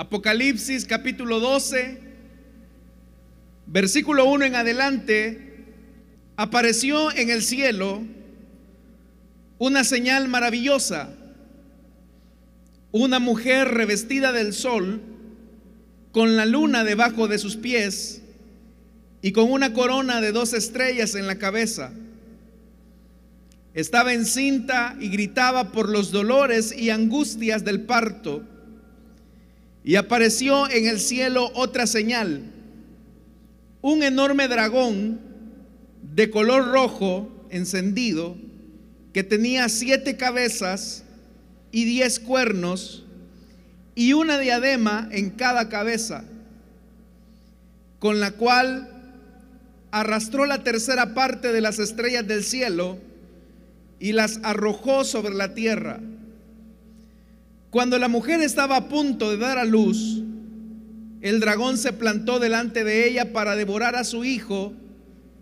Apocalipsis capítulo 12, versículo 1 en adelante, apareció en el cielo una señal maravillosa, una mujer revestida del sol, con la luna debajo de sus pies y con una corona de dos estrellas en la cabeza. Estaba encinta y gritaba por los dolores y angustias del parto y apareció en el cielo otra señal, un enorme dragón de color rojo encendido, que tenía siete cabezas y diez cuernos, y una diadema en cada cabeza, con la cual arrastró la tercera parte de las estrellas del cielo y las arrojó sobre la tierra. Cuando la mujer estaba a punto de dar a luz, el dragón se plantó delante de ella para devorar a su hijo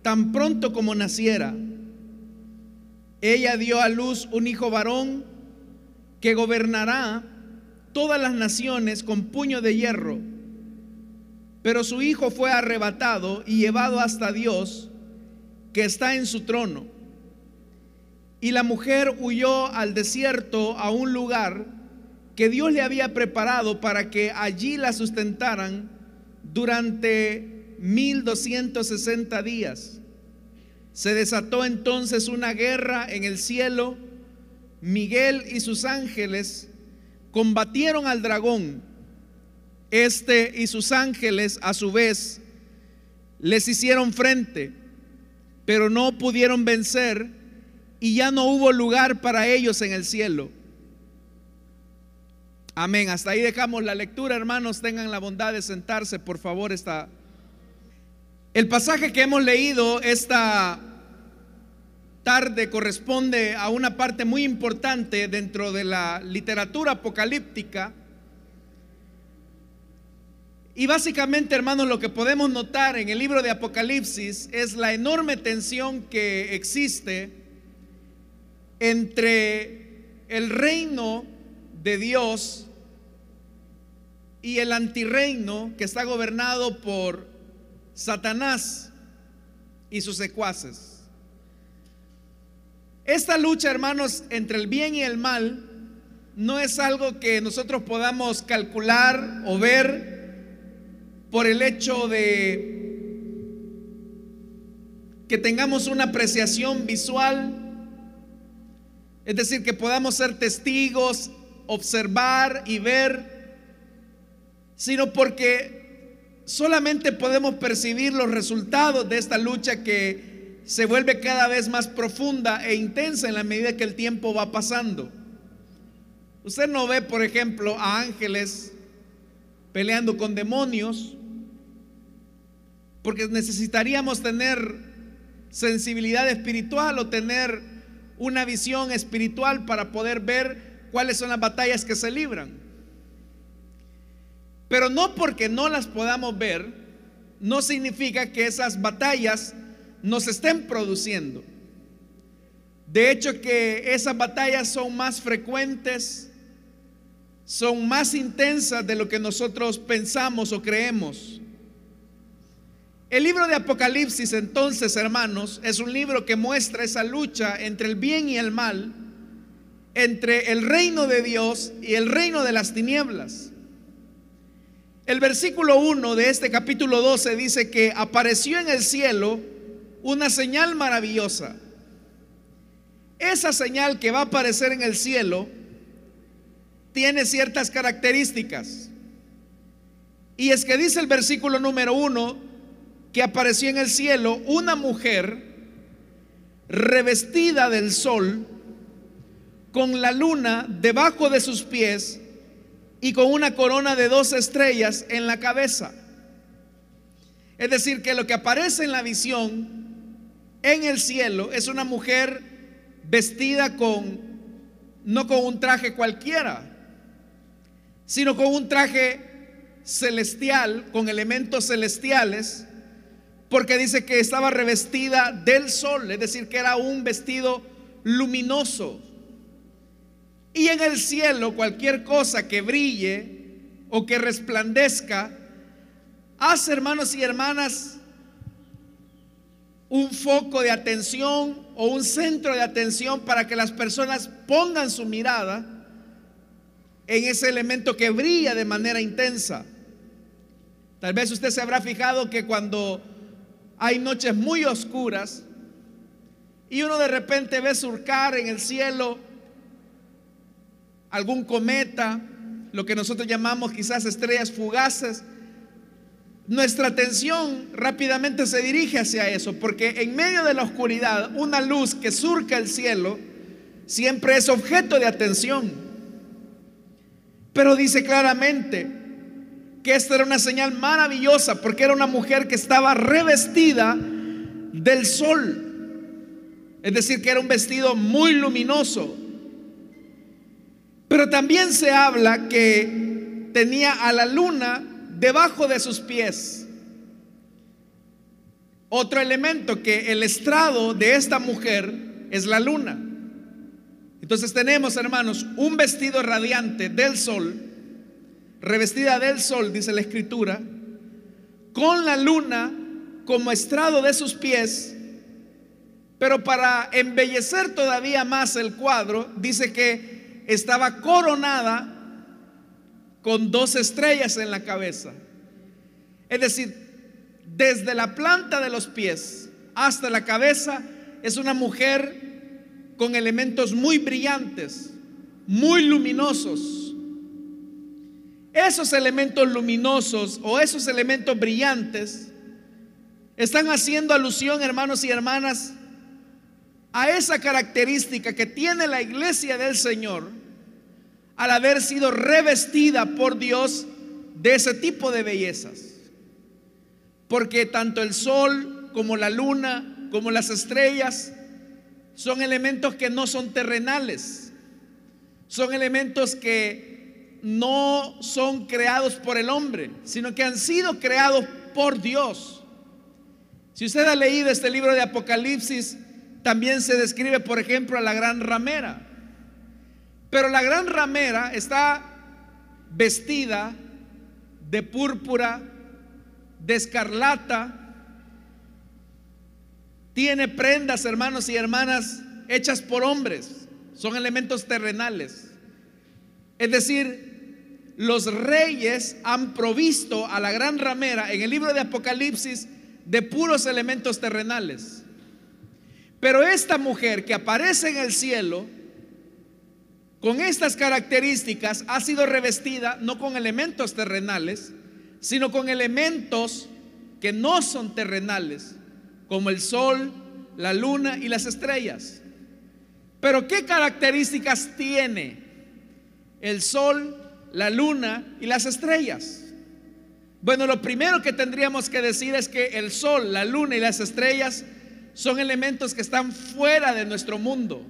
tan pronto como naciera. Ella dio a luz un hijo varón que gobernará todas las naciones con puño de hierro. Pero su hijo fue arrebatado y llevado hasta Dios, que está en su trono. Y la mujer huyó al desierto a un lugar que Dios le había preparado para que allí la sustentaran durante 1260 días. Se desató entonces una guerra en el cielo. Miguel y sus ángeles combatieron al dragón. Este y sus ángeles a su vez les hicieron frente, pero no pudieron vencer y ya no hubo lugar para ellos en el cielo. Amén. Hasta ahí dejamos la lectura, hermanos. Tengan la bondad de sentarse, por favor. Está. El pasaje que hemos leído esta tarde corresponde a una parte muy importante dentro de la literatura apocalíptica. Y básicamente, hermanos, lo que podemos notar en el libro de Apocalipsis es la enorme tensión que existe entre el reino de Dios y el antirreino que está gobernado por Satanás y sus secuaces. Esta lucha, hermanos, entre el bien y el mal no es algo que nosotros podamos calcular o ver por el hecho de que tengamos una apreciación visual, es decir, que podamos ser testigos, observar y ver sino porque solamente podemos percibir los resultados de esta lucha que se vuelve cada vez más profunda e intensa en la medida que el tiempo va pasando. Usted no ve, por ejemplo, a ángeles peleando con demonios, porque necesitaríamos tener sensibilidad espiritual o tener una visión espiritual para poder ver cuáles son las batallas que se libran. Pero no porque no las podamos ver, no significa que esas batallas nos estén produciendo. De hecho que esas batallas son más frecuentes, son más intensas de lo que nosotros pensamos o creemos. El libro de Apocalipsis entonces, hermanos, es un libro que muestra esa lucha entre el bien y el mal, entre el reino de Dios y el reino de las tinieblas. El versículo 1 de este capítulo 12 dice que apareció en el cielo una señal maravillosa. Esa señal que va a aparecer en el cielo tiene ciertas características. Y es que dice el versículo número 1 que apareció en el cielo una mujer revestida del sol con la luna debajo de sus pies y con una corona de dos estrellas en la cabeza. Es decir, que lo que aparece en la visión en el cielo es una mujer vestida con, no con un traje cualquiera, sino con un traje celestial, con elementos celestiales, porque dice que estaba revestida del sol, es decir, que era un vestido luminoso. Y en el cielo cualquier cosa que brille o que resplandezca, hace hermanos y hermanas un foco de atención o un centro de atención para que las personas pongan su mirada en ese elemento que brilla de manera intensa. Tal vez usted se habrá fijado que cuando hay noches muy oscuras y uno de repente ve surcar en el cielo algún cometa, lo que nosotros llamamos quizás estrellas fugaces, nuestra atención rápidamente se dirige hacia eso, porque en medio de la oscuridad, una luz que surca el cielo siempre es objeto de atención. Pero dice claramente que esta era una señal maravillosa, porque era una mujer que estaba revestida del sol. Es decir, que era un vestido muy luminoso. Pero también se habla que tenía a la luna debajo de sus pies. Otro elemento que el estrado de esta mujer es la luna. Entonces tenemos, hermanos, un vestido radiante del sol, revestida del sol, dice la escritura, con la luna como estrado de sus pies, pero para embellecer todavía más el cuadro, dice que estaba coronada con dos estrellas en la cabeza. Es decir, desde la planta de los pies hasta la cabeza es una mujer con elementos muy brillantes, muy luminosos. Esos elementos luminosos o esos elementos brillantes están haciendo alusión, hermanos y hermanas, a esa característica que tiene la iglesia del Señor al haber sido revestida por Dios de ese tipo de bellezas. Porque tanto el sol como la luna, como las estrellas, son elementos que no son terrenales. Son elementos que no son creados por el hombre, sino que han sido creados por Dios. Si usted ha leído este libro de Apocalipsis, también se describe, por ejemplo, a la gran ramera. Pero la gran ramera está vestida de púrpura, de escarlata, tiene prendas, hermanos y hermanas, hechas por hombres, son elementos terrenales. Es decir, los reyes han provisto a la gran ramera en el libro de Apocalipsis de puros elementos terrenales. Pero esta mujer que aparece en el cielo, con estas características ha sido revestida no con elementos terrenales, sino con elementos que no son terrenales, como el sol, la luna y las estrellas. Pero ¿qué características tiene el sol, la luna y las estrellas? Bueno, lo primero que tendríamos que decir es que el sol, la luna y las estrellas son elementos que están fuera de nuestro mundo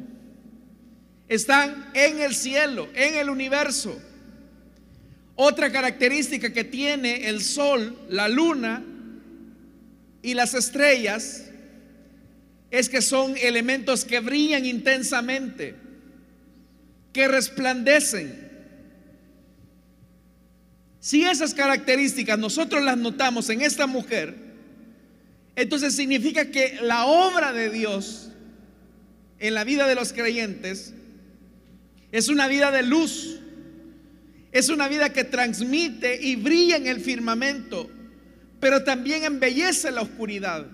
están en el cielo, en el universo. Otra característica que tiene el sol, la luna y las estrellas es que son elementos que brillan intensamente, que resplandecen. Si esas características nosotros las notamos en esta mujer, entonces significa que la obra de Dios en la vida de los creyentes es una vida de luz. Es una vida que transmite y brilla en el firmamento, pero también embellece la oscuridad.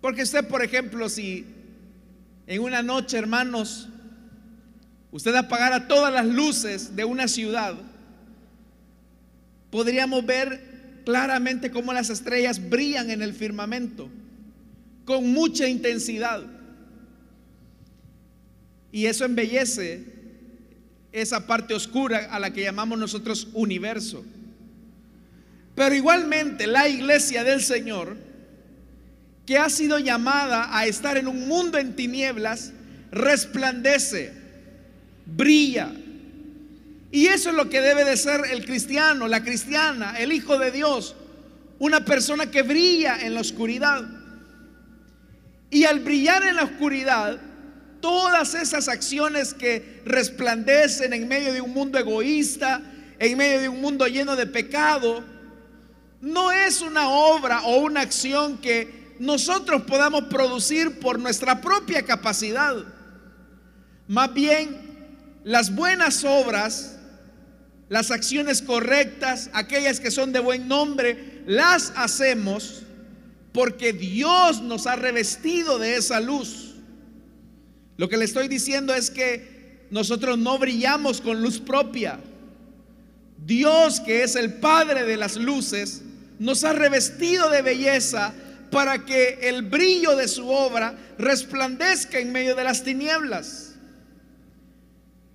Porque usted, por ejemplo, si en una noche, hermanos, usted apagara todas las luces de una ciudad, podríamos ver claramente cómo las estrellas brillan en el firmamento con mucha intensidad. Y eso embellece esa parte oscura a la que llamamos nosotros universo. Pero igualmente la iglesia del Señor, que ha sido llamada a estar en un mundo en tinieblas, resplandece, brilla. Y eso es lo que debe de ser el cristiano, la cristiana, el Hijo de Dios, una persona que brilla en la oscuridad. Y al brillar en la oscuridad, todas esas acciones que resplandecen en medio de un mundo egoísta, en medio de un mundo lleno de pecado, no es una obra o una acción que nosotros podamos producir por nuestra propia capacidad. Más bien, las buenas obras, las acciones correctas, aquellas que son de buen nombre, las hacemos porque Dios nos ha revestido de esa luz. Lo que le estoy diciendo es que nosotros no brillamos con luz propia. Dios, que es el Padre de las luces, nos ha revestido de belleza para que el brillo de su obra resplandezca en medio de las tinieblas.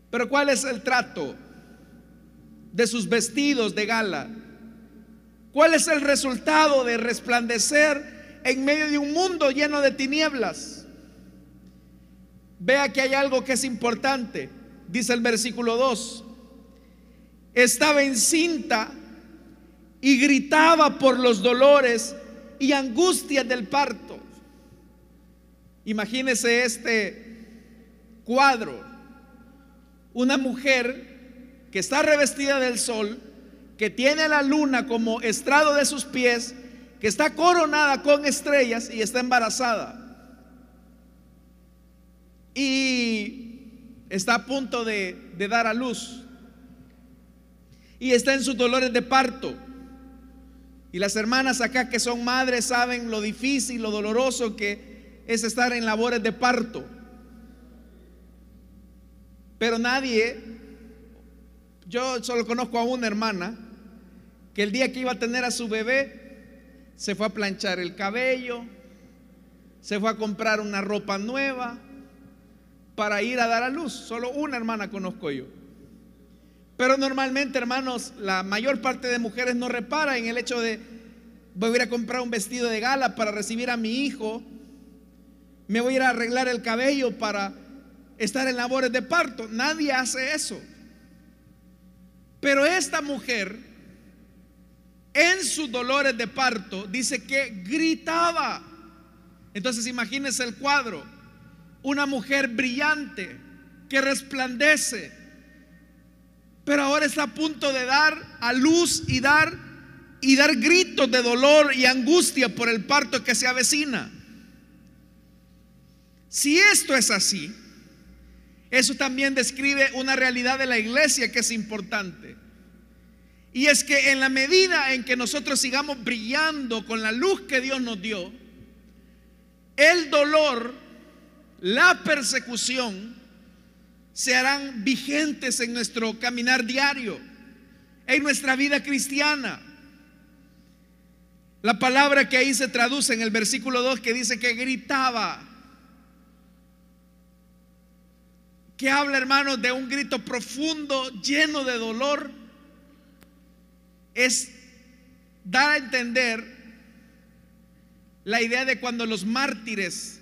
Pero ¿cuál es el trato de sus vestidos de gala? ¿Cuál es el resultado de resplandecer en medio de un mundo lleno de tinieblas? Vea que hay algo que es importante. Dice el versículo 2. Estaba encinta y gritaba por los dolores y angustias del parto. Imagínese este cuadro. Una mujer que está revestida del sol, que tiene la luna como estrado de sus pies, que está coronada con estrellas y está embarazada. Y está a punto de, dar a luz. Y está en sus dolores de parto. Y las hermanas acá que son madres saben lo difícil, lo doloroso que es estar en labores de parto. Pero nadie, yo solo conozco a una hermana que el día que iba a tener a su bebé se fue a planchar el cabello, se fue a comprar una ropa nueva para ir a dar a luz. Solo una hermana conozco yo. Pero normalmente, hermanos, la mayor parte de mujeres no repara en el hecho de voy a ir a comprar un vestido de gala para recibir a mi hijo, me voy a ir a arreglar el cabello para estar en labores de parto. Nadie hace eso. Pero esta mujer, en sus dolores de parto, dice que gritaba. Entonces imagínense el cuadro. Una mujer brillante que resplandece pero ahora está a punto de dar a luz y dar y dar gritos de dolor y angustia por el parto que se avecina. Si esto es así, eso también describe una realidad de la iglesia que es importante. Y es que en la medida en que nosotros sigamos brillando con la luz que Dios nos dio, el dolor, la persecución, se harán vigentes en nuestro caminar diario, en nuestra vida cristiana. La palabra que ahí se traduce en el versículo 2 que dice que gritaba, que habla hermanos de un grito profundo, lleno de dolor, es dar a entender la idea de cuando los mártires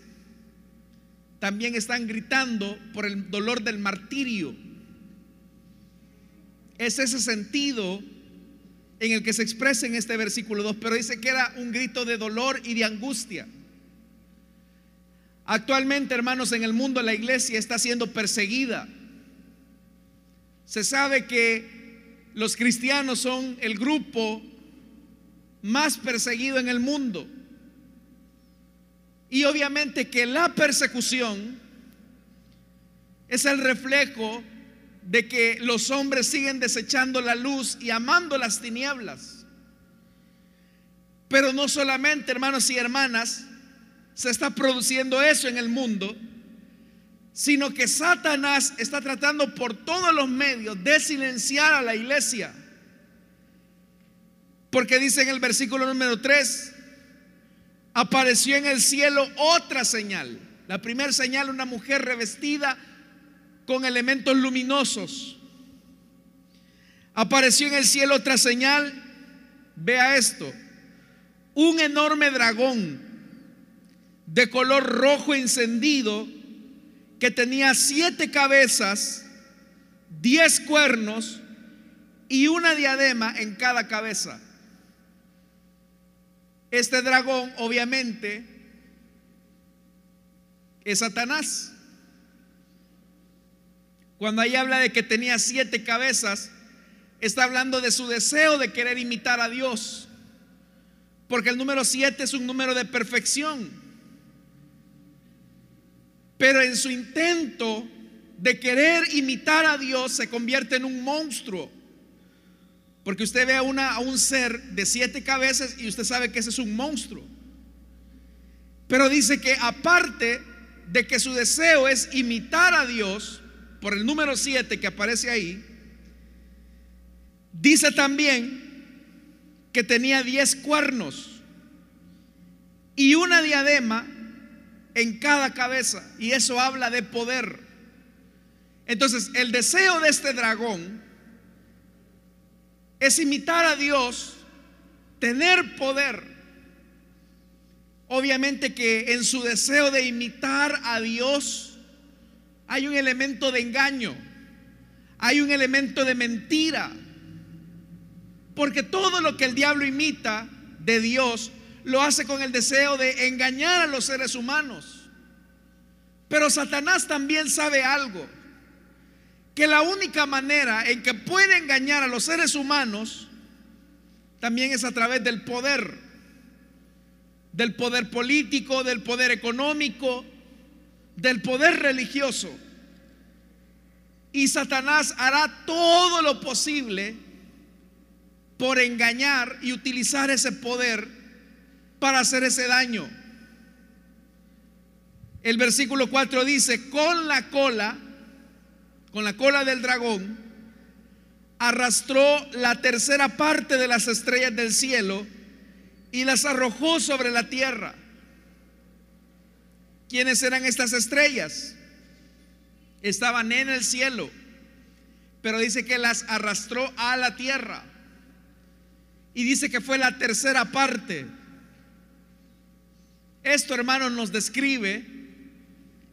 también están gritando por el dolor del martirio. Es ese sentido en el que se expresa en este versículo 2, pero dice que era un grito de dolor y de angustia. Actualmente, hermanos, en el mundo la iglesia está siendo perseguida. Se sabe que los cristianos son el grupo más perseguido en el mundo. Y obviamente que la persecución es el reflejo de que los hombres siguen desechando la luz y amando las tinieblas. Pero no solamente, hermanos y hermanas, se está produciendo eso en el mundo, sino que Satanás está tratando por todos los medios de silenciar a la iglesia. Porque dice en el versículo número 3, apareció en el cielo otra señal. La primera señal, una mujer revestida con elementos luminosos. Apareció en el cielo otra señal. Vea esto. Un enorme dragón de color rojo encendido que tenía siete cabezas, diez cuernos y una diadema en cada cabeza. Este dragón obviamente es Satanás. Cuando ahí habla de que tenía siete cabezas, está hablando de su deseo de querer imitar a Dios. Porque el número 7 es un número de perfección. Pero en su intento de querer imitar a Dios se convierte en un monstruo. Porque usted ve a, un ser de siete cabezas y usted sabe que ese es un monstruo. Pero dice que aparte de que su deseo es imitar a Dios, por el número 7 que aparece ahí, dice también que tenía 10 cuernos y una diadema en cada cabeza. Y eso habla de poder. Entonces, el deseo de este dragón es imitar a Dios, tener poder. Obviamente que en su deseo de imitar a Dios hay un elemento de engaño, hay un elemento de mentira. Porque todo lo que el diablo imita de Dios lo hace con el deseo de engañar a los seres humanos. Pero Satanás también sabe algo, que la única manera en que puede engañar a los seres humanos también es a través del poder, del poder político, del poder económico, del poder religioso. Y Satanás hará todo lo posible por engañar y utilizar ese poder para hacer ese daño. El versículo 4 dice, con la cola, con la cola del dragón, arrastró la tercera parte de las estrellas del cielo y las arrojó sobre la tierra. ¿Quiénes eran estas estrellas? Estaban en el cielo, pero dice que las arrastró a la tierra. Y dice que fue la tercera parte esto, hermanos, nos describe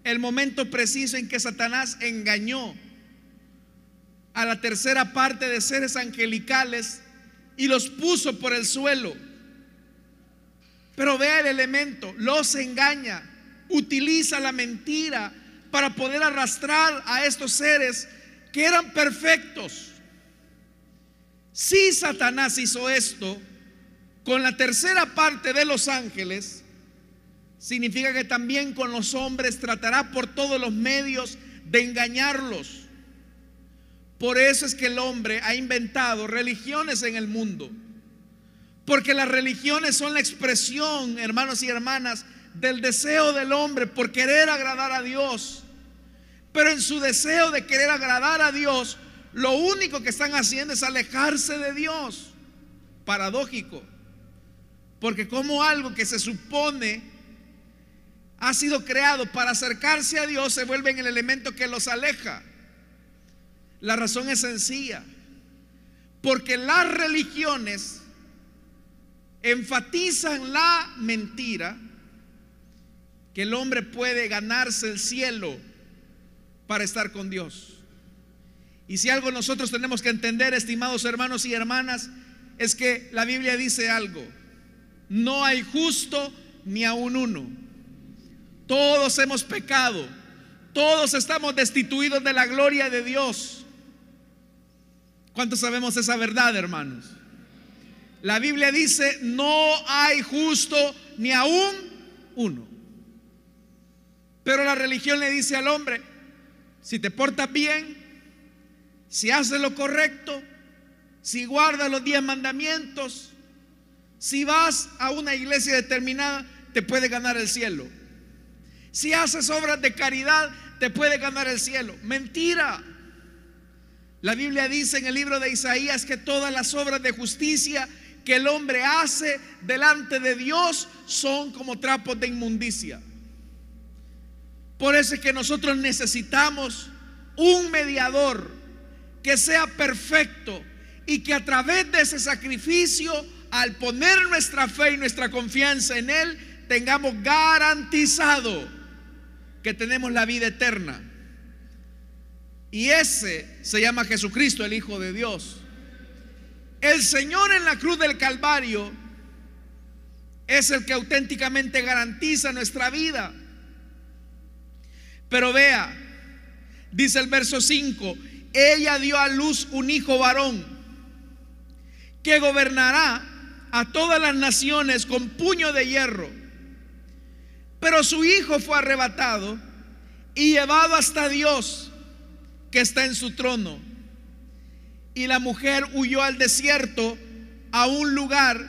el momento preciso en que Satanás engañó a la tercera parte de seres angelicales y los puso por el suelo. Pero vea el elemento, los engaña, utiliza la mentira para poder arrastrar a estos seres que eran perfectos. Si Satanás hizo esto con la tercera parte de los ángeles, significa que también con los hombres tratará por todos los medios de engañarlos. Por eso es que el hombre ha inventado religiones en el mundo. Porque las religiones son la expresión, hermanos y hermanas, del deseo del hombre por querer agradar a Dios. Pero en su deseo de querer agradar a Dios, lo único que están haciendo es alejarse de Dios. Paradójico. Porque como algo que se supone ha sido creado para acercarse a Dios se vuelve en el elemento que los aleja. La razón es sencilla. Porque las religiones enfatizan la mentira que el hombre puede ganarse el cielo para estar con Dios. Y si algo nosotros tenemos que entender, estimados hermanos y hermanas, es que la Biblia dice algo. No hay justo ni aun uno. Todos hemos pecado. Todos estamos destituidos de la gloria de Dios. ¿Cuántos sabemos esa verdad, hermanos? La Biblia dice, no hay justo ni aún uno. Pero la religión le dice al hombre, si te portas bien, si haces lo correcto, si guardas los diez mandamientos, si vas a una iglesia determinada, te puede ganar el cielo. Si haces obras de caridad, te puede ganar el cielo. Mentira. La Biblia dice en el libro de Isaías que todas las obras de justicia que el hombre hace delante de Dios son como trapos de inmundicia. Por eso es que nosotros necesitamos un mediador que sea perfecto y que a través de ese sacrificio, al poner nuestra fe y nuestra confianza en Él, tengamos garantizado que tenemos la vida eterna. Y ese se llama Jesucristo, el Hijo de Dios. El Señor en la cruz del Calvario es el que auténticamente garantiza nuestra vida. Pero vea, dice el verso 5, ella dio a luz un hijo varón. que gobernará a todas las naciones con puño de hierro. Pero su hijo fue arrebatado y llevado hasta Dios que está en su trono. Y la mujer huyó al desierto a un lugar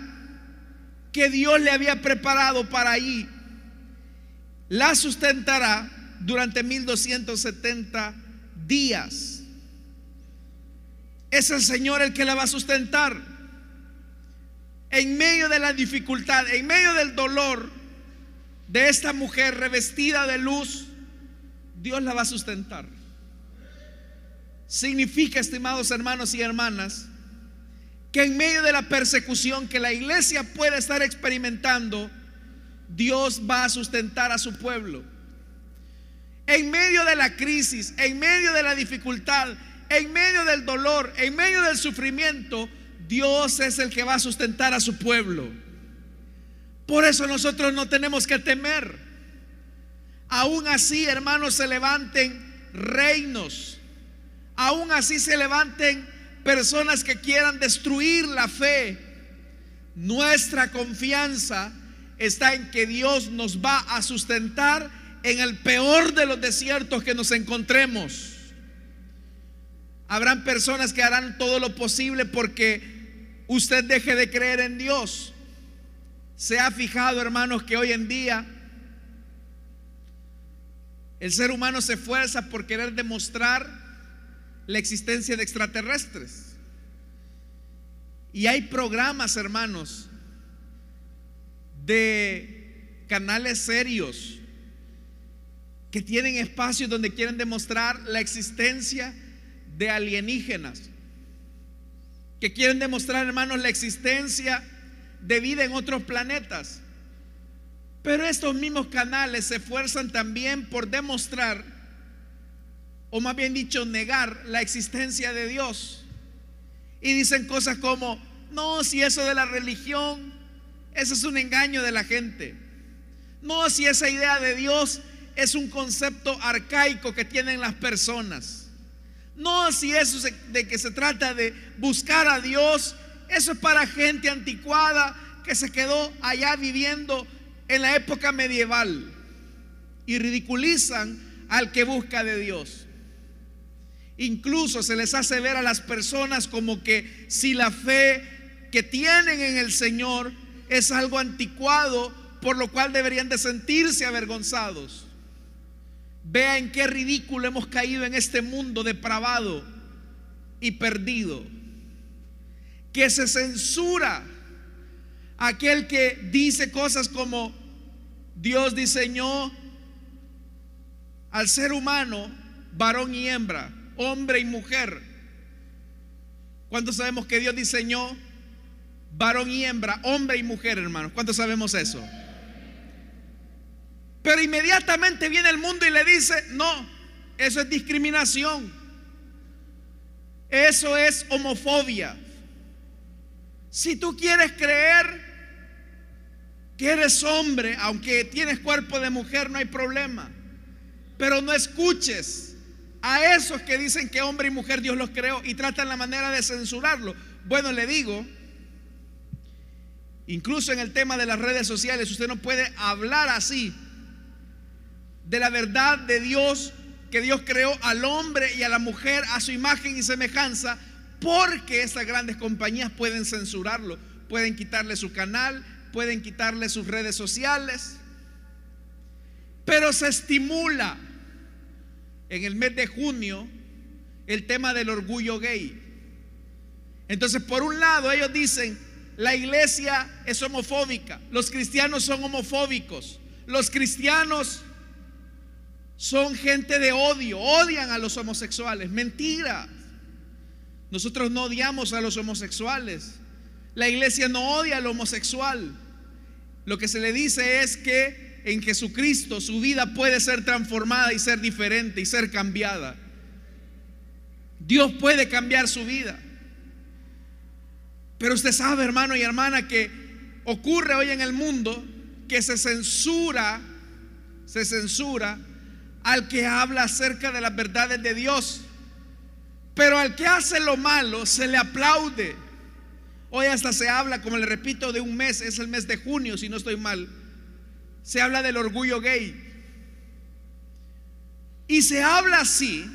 que Dios le había preparado para allí. La sustentará durante 1270 días. Es el Señor el que la va a sustentar. En medio de la dificultad, en medio del dolor de esta mujer revestida de luz, Dios la va a sustentar. Significa, estimados hermanos y hermanas, que en medio de la persecución que la iglesia puede estar experimentando, Dios va a sustentar a su pueblo. En medio de la crisis, en medio de la dificultad, en medio del dolor, en medio del sufrimiento, Dios es el que va a sustentar a su pueblo. Por eso nosotros no tenemos que temer. Aún así, hermanos, se levanten reinos. Aún así se levanten personas que quieran destruir la fe. Nuestra confianza está en que Dios nos va a sustentar en el peor de los desiertos que nos encontremos. Habrán personas que harán todo lo posible porque usted deje de creer en Dios. Se ha fijado, hermanos, que hoy en día el ser humano se esfuerza por querer demostrar la existencia de extraterrestres. Y hay programas, hermanos, de canales serios que tienen espacios donde quieren demostrar la existencia de alienígenas, que quieren demostrar, hermanos, la existencia de vida en otros planetas. Pero estos mismos canales se esfuerzan también por demostrar, o más bien dicho, negar la existencia de Dios. Y dicen cosas como, no, si eso de la religión, eso es un engaño de la gente. No, si esa idea de Dios es un concepto arcaico que tienen las personas. No, si eso de que se trata de buscar a Dios, eso es para gente anticuada que se quedó allá viviendo en la época medieval y ridiculizan al que busca de Dios. Incluso se les hace ver a las personas como que si la fe que tienen en el Señor es algo anticuado, por lo cual deberían de sentirse avergonzados. Vea en qué ridículo hemos caído en este mundo depravado y perdido. Que se censura aquel que dice cosas como Dios diseñó al ser humano varón y hembra, hombre y mujer. ¿Cuántos sabemos que Dios diseñó varón y hembra, hombre y mujer, hermanos? ¿Cuántos sabemos eso? Pero inmediatamente viene el mundo y le dice, no, eso es discriminación. Eso es homofobia. Si tú quieres creer que eres hombre, aunque tienes cuerpo de mujer, no hay problema. Pero no escuches a esos que dicen que hombre y mujer Dios los creó y tratan la manera de censurarlo. Bueno, le digo, incluso en el tema de las redes sociales, usted no puede hablar así de la verdad de Dios, que Dios creó al hombre y a la mujer a su imagen y semejanza, porque esas grandes compañías pueden censurarlo, pueden quitarle su canal, pueden quitarle sus redes sociales, pero se estimula en el mes de junio el tema del orgullo gay. Entonces, por un lado, ellos dicen, la iglesia es homofóbica, los cristianos son homofóbicos, los cristianos son gente de odio, odian a los homosexuales. Mentira. Nosotros no odiamos a los homosexuales. La iglesia no odia al homosexual. Lo que se le dice es que en Jesucristo su vida puede ser transformada y ser diferente y ser cambiada. Dios puede cambiar su vida. Pero usted sabe, hermano y hermana, que ocurre hoy en el mundo que se censura, se censura al que habla acerca de las verdades de Dios. Pero al que hace lo malo se le aplaude. Hoy hasta se habla, como le repito, de un mes, es el mes de junio, si no estoy mal. Se habla del orgullo gay. Y se habla así,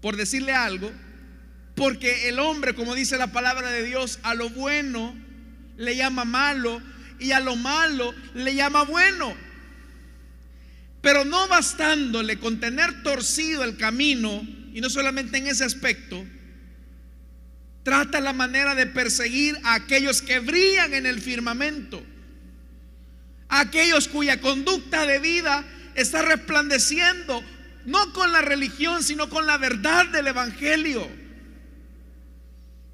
por decirle algo, porque el hombre, como dice la palabra de Dios, a lo bueno le llama malo y a lo malo le llama bueno. Pero no bastándole con tener torcido el camino, y no solamente en ese aspecto, trata la manera de perseguir a aquellos que brillan en el firmamento, aquellos cuya conducta de vida está resplandeciendo, no con la religión, sino con la verdad del Evangelio.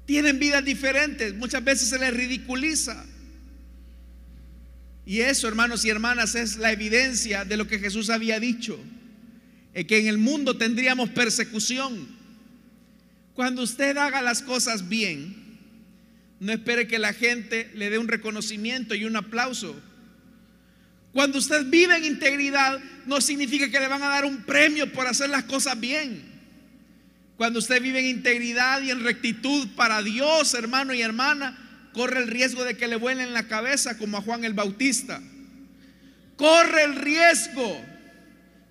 Tienen vidas diferentes, muchas veces se les ridiculiza. Y eso, hermanos y hermanas, es la evidencia de lo que Jesús había dicho, que en el mundo tendríamos persecución. Cuando usted haga las cosas bien, no espere que la gente le dé un reconocimiento y un aplauso. Cuando usted vive en integridad, no significa que le van a dar un premio por hacer las cosas bien. Cuando usted vive en integridad y en rectitud para Dios, hermano y hermana, corre el riesgo de que le vuelen la cabeza como a Juan el Bautista. Corre el riesgo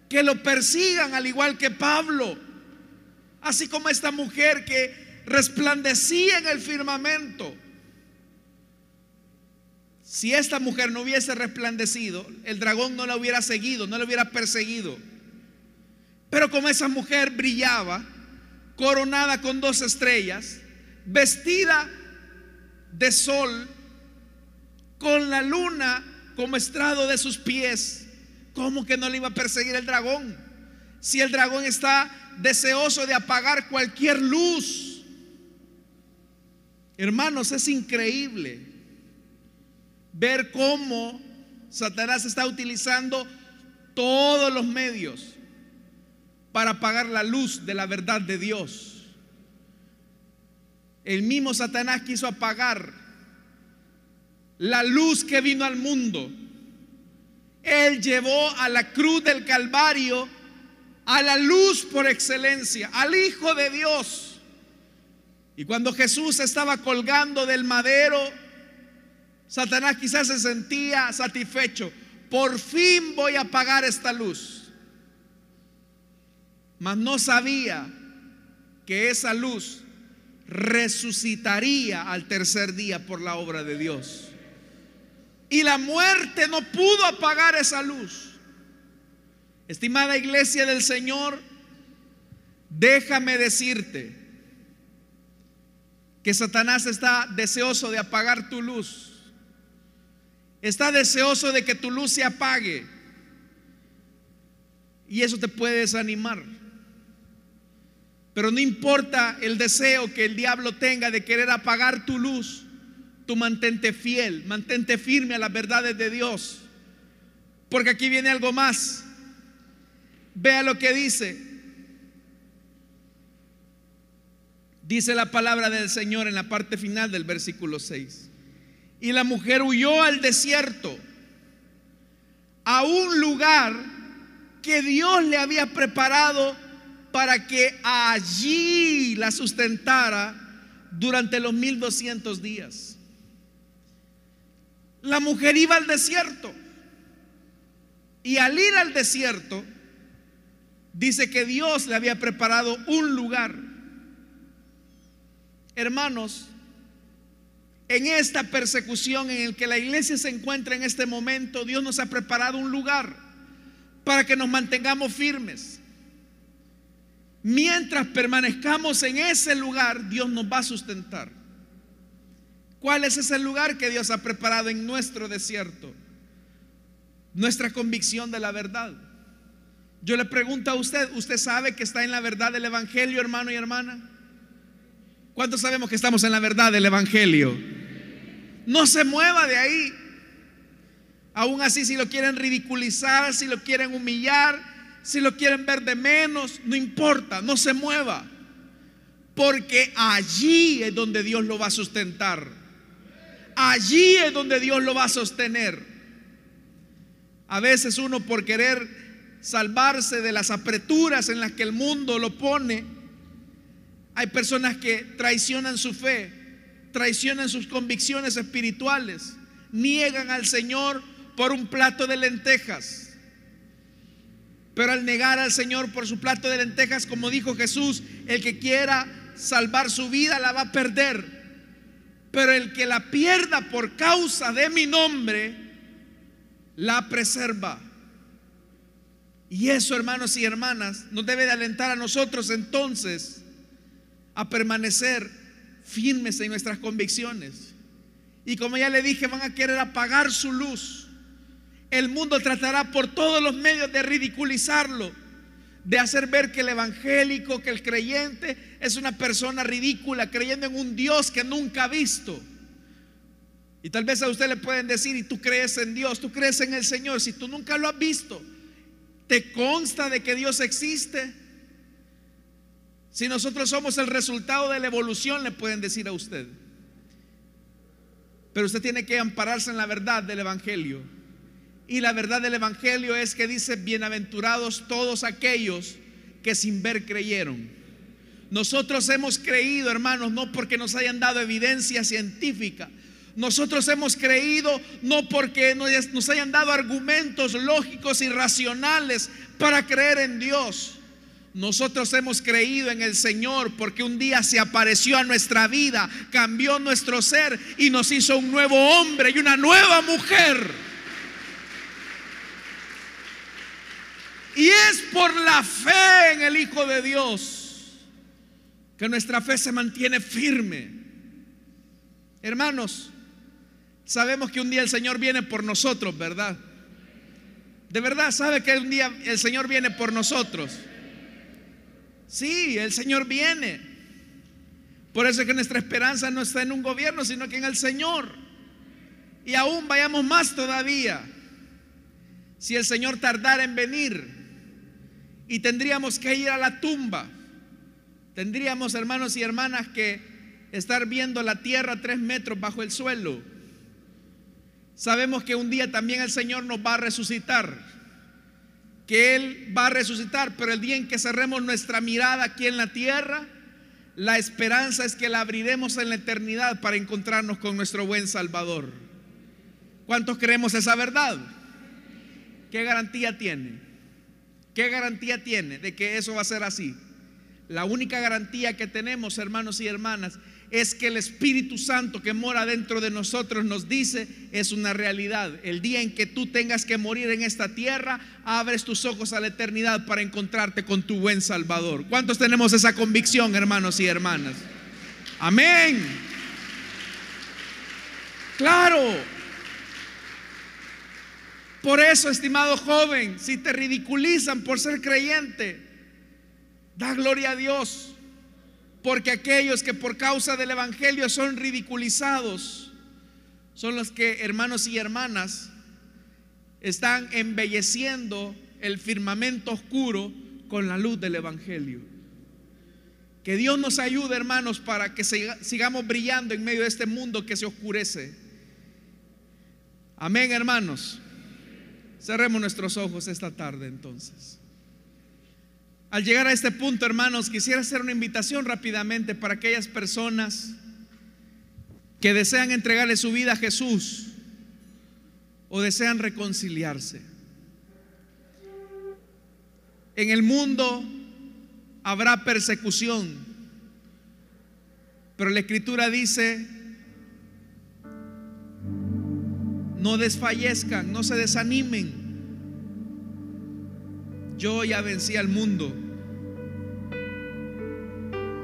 que lo persigan al igual que Pablo. Así como esta mujer que resplandecía en el firmamento. Si esta mujer no hubiese resplandecido, el dragón no la hubiera seguido, no la hubiera perseguido. Pero como esa mujer brillaba, coronada con dos estrellas, vestida de sol, con la luna como estrado de sus pies, ¿cómo que no le iba a perseguir el dragón? Si el dragón está deseoso de apagar cualquier luz. Hermanos, es increíble ver cómo Satanás está utilizando todos los medios para apagar la luz de la verdad de Dios. El mismo Satanás quiso apagar la luz que vino al mundo. Él llevó a la cruz del Calvario a la luz por excelencia, al Hijo de Dios. Y cuando Jesús estaba colgando del madero, Satanás quizás se sentía satisfecho. Por fin voy a apagar esta luz. Mas no sabía que esa luz resucitaría al tercer día por la obra de Dios. Y la muerte no pudo apagar esa luz. Estimada iglesia del Señor, déjame decirte que Satanás está deseoso de apagar tu luz. Está deseoso de que tu luz se apague. Y eso te puede desanimar. Pero no importa el deseo que el diablo tenga de querer apagar tu luz, tú mantente fiel, mantente firme a las verdades de Dios. Porque aquí viene algo más. Vea lo que dice. Dice la palabra del Señor en la parte final del versículo 6. Y la mujer huyó al desierto, a un lugar que Dios le había preparado para que allí la sustentara durante los 1200 días. La mujer iba al desierto y al ir al desierto dice que Dios le había preparado un lugar. Hermanos, en esta persecución en el que la iglesia se encuentra en este momento, Dios nos ha preparado un lugar para que nos mantengamos firmes. Mientras permanezcamos en ese lugar, Dios nos va a sustentar. ¿Cuál es ese lugar que Dios ha preparado en nuestro desierto? Nuestra convicción de la verdad. Yo le pregunto a usted, ¿usted sabe que está en la verdad del Evangelio, hermano y hermana? ¿Cuántos sabemos que estamos en la verdad del Evangelio? No se mueva de ahí. Aún así, si lo quieren ridiculizar, si lo quieren humillar, si lo quieren ver de menos, no importa, no se mueva. Porque allí es donde Dios lo va a sustentar. Allí es donde Dios lo va a sostener. A veces uno por querer salvarse de las apreturas en las que el mundo lo pone, Hay personas que traicionan su fe, traicionan sus convicciones espirituales, niegan al Señor por un plato de lentejas. Pero al negar al Señor por su plato de lentejas, como dijo Jesús, el que quiera salvar su vida la va a perder. Pero el que la pierda por causa de mi nombre, la preserva. Y eso, hermanos y hermanas, nos debe de alentar a nosotros entonces a permanecer firmes en nuestras convicciones. Y como ya le dije, van a querer apagar su luz. El mundo tratará por todos los medios de ridiculizarlo, de hacer ver que el evangélico, que el creyente es una persona ridícula, creyendo en un Dios que nunca ha visto. Y tal vez a usted le pueden decir, y tú crees en Dios, tú crees en el Señor, si tú nunca lo has visto, ¿te consta de que Dios existe? Si nosotros somos el resultado de la evolución, le pueden decir a usted. Pero usted tiene que ampararse en la verdad del Evangelio. Y la verdad del Evangelio es que dice, bienaventurados todos aquellos que sin ver creyeron. Nosotros hemos creído, hermanos, no porque nos hayan dado evidencia científica. Nosotros hemos creído no porque nos hayan dado argumentos lógicos y racionales para creer en Dios. Nosotros hemos creído en el Señor porque un día se apareció a nuestra vida, cambió nuestro ser y nos hizo un nuevo hombre y una nueva mujer. Y es por la fe en el Hijo de Dios que nuestra fe se mantiene firme. Hermanos, sabemos que un día el Señor viene por nosotros, ¿verdad? De verdad, sabe que un día el Señor viene por nosotros. Sí, el Señor viene. Por eso es que nuestra esperanza no está en un gobierno, sino que en el Señor. Y aún vayamos más todavía. Si el Señor tardara en venir, y tendríamos que ir a la tumba. Tendríamos, hermanos y hermanas, que estar viendo la tierra tres metros bajo el suelo. Sabemos que un día también el Señor nos va a resucitar, que Él va a resucitar, pero el día en que cerremos nuestra mirada aquí en la tierra, la esperanza es que la abriremos en la eternidad para encontrarnos con nuestro buen Salvador. ¿Cuántos creemos esa verdad? ¿Qué garantía tiene? ¿Qué garantía tiene de que eso va a ser así? La única garantía que tenemos, hermanos y hermanas, es que el Espíritu Santo que mora dentro de nosotros nos dice es una realidad. El día en que tú tengas que morir en esta tierra, abres tus ojos a la eternidad para encontrarte con tu buen Salvador. ¿Cuántos tenemos esa convicción, hermanos y hermanas? Amén. Claro, por eso, estimado joven, si te ridiculizan por ser creyente, da gloria a Dios. Porque aquellos que por causa del Evangelio son ridiculizados, son los que, hermanos y hermanas, están embelleciendo el firmamento oscuro con la luz del Evangelio. Que Dios nos ayude, hermanos, para que sigamos brillando en medio de este mundo que se oscurece. Amén, hermanos. Cerremos nuestros ojos esta tarde entonces. Al llegar a este punto, hermanos, quisiera hacer una invitación rápidamente para aquellas personas que desean entregarle su vida a Jesús o desean reconciliarse. En el mundo habrá persecución, pero la escritura dice No desfallezcan, no se desanimen. Yo ya vencí al mundo.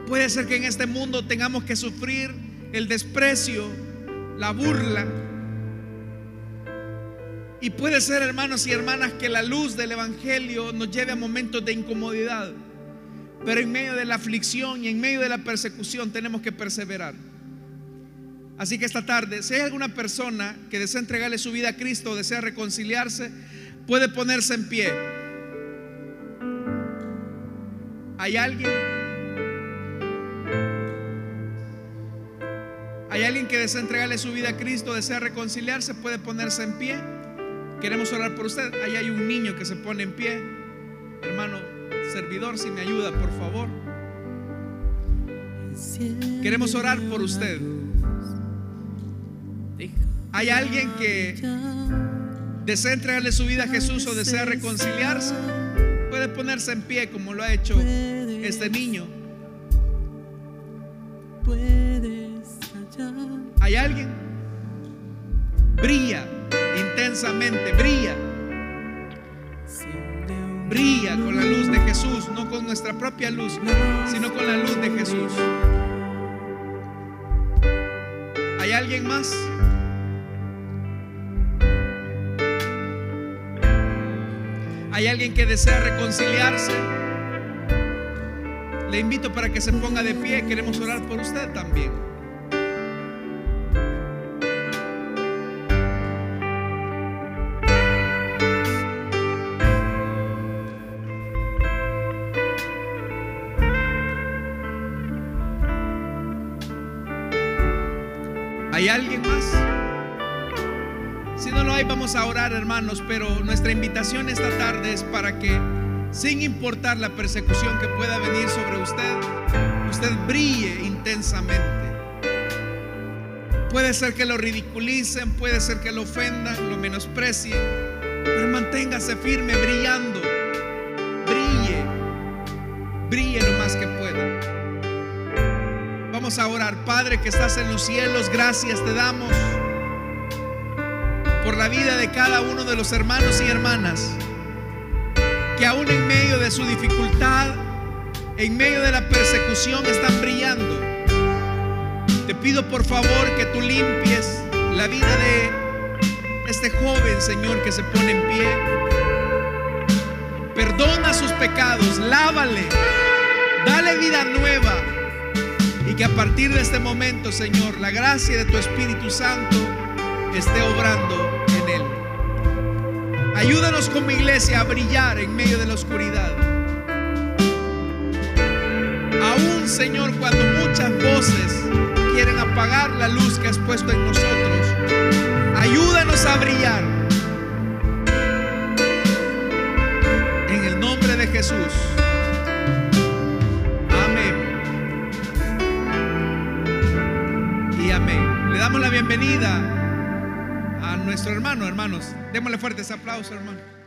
Puede ser que en este mundo tengamos que sufrir el desprecio, la burla. Y puede ser, hermanos y hermanas, que la luz del Evangelio nos lleve a momentos de incomodidad. Pero en medio de la aflicción y en medio de la persecución tenemos que perseverar. Así que esta tarde, si hay alguna persona que desea entregarle su vida a Cristo desea reconciliarse, puede ponerse en pie. ¿Hay alguien? ¿Hay alguien que desea entregarle su vida a Cristo, desea reconciliarse? Puede ponerse en pie. Queremos orar por usted. Ahí hay un niño que se pone en pie. Hermano servidor, si me ayuda, por favor. Queremos orar por usted. ¿Hay alguien que desea entregarle su vida a Jesús o desea reconciliarse? Puede ponerse en pie como lo ha hecho este niño. ¿Hay alguien? Brilla intensamente, brilla. Brilla con la luz de Jesús, no con nuestra propia luz, sino con la luz de Jesús. ¿Hay alguien más? ¿Hay alguien que desea reconciliarse? Le invito para que se ponga de pie. Queremos orar por usted también. Pero nuestra invitación esta tarde es para que, sin importar la persecución que pueda venir sobre usted, usted brille intensamente. Puede ser que lo ridiculicen, puede ser que lo ofendan, lo menosprecien, pero manténgase firme, brillando. Brille, brille lo más que pueda. Vamos a orar, Padre que estás en los cielos, gracias te damos por la vida de cada uno de los hermanos y hermanas que aún en medio de su dificultad, en medio de la persecución están brillando. Te pido por favor que tú limpies la vida de este joven Señor que se pone en pie. Perdona sus pecados, lávale, dale vida nueva y que a partir de este momento, Señor, la gracia de tu Espíritu Santo esté obrando. Ayúdanos como iglesia a brillar en medio de la oscuridad. Aún, Señor, cuando muchas voces quieren apagar la luz que has puesto en nosotros, ayúdanos a brillar. En el nombre de Jesús. Amén. Y amén. Le damos la bienvenida nuestro hermano, hermanos. Démosle fuerte ese aplauso, hermano.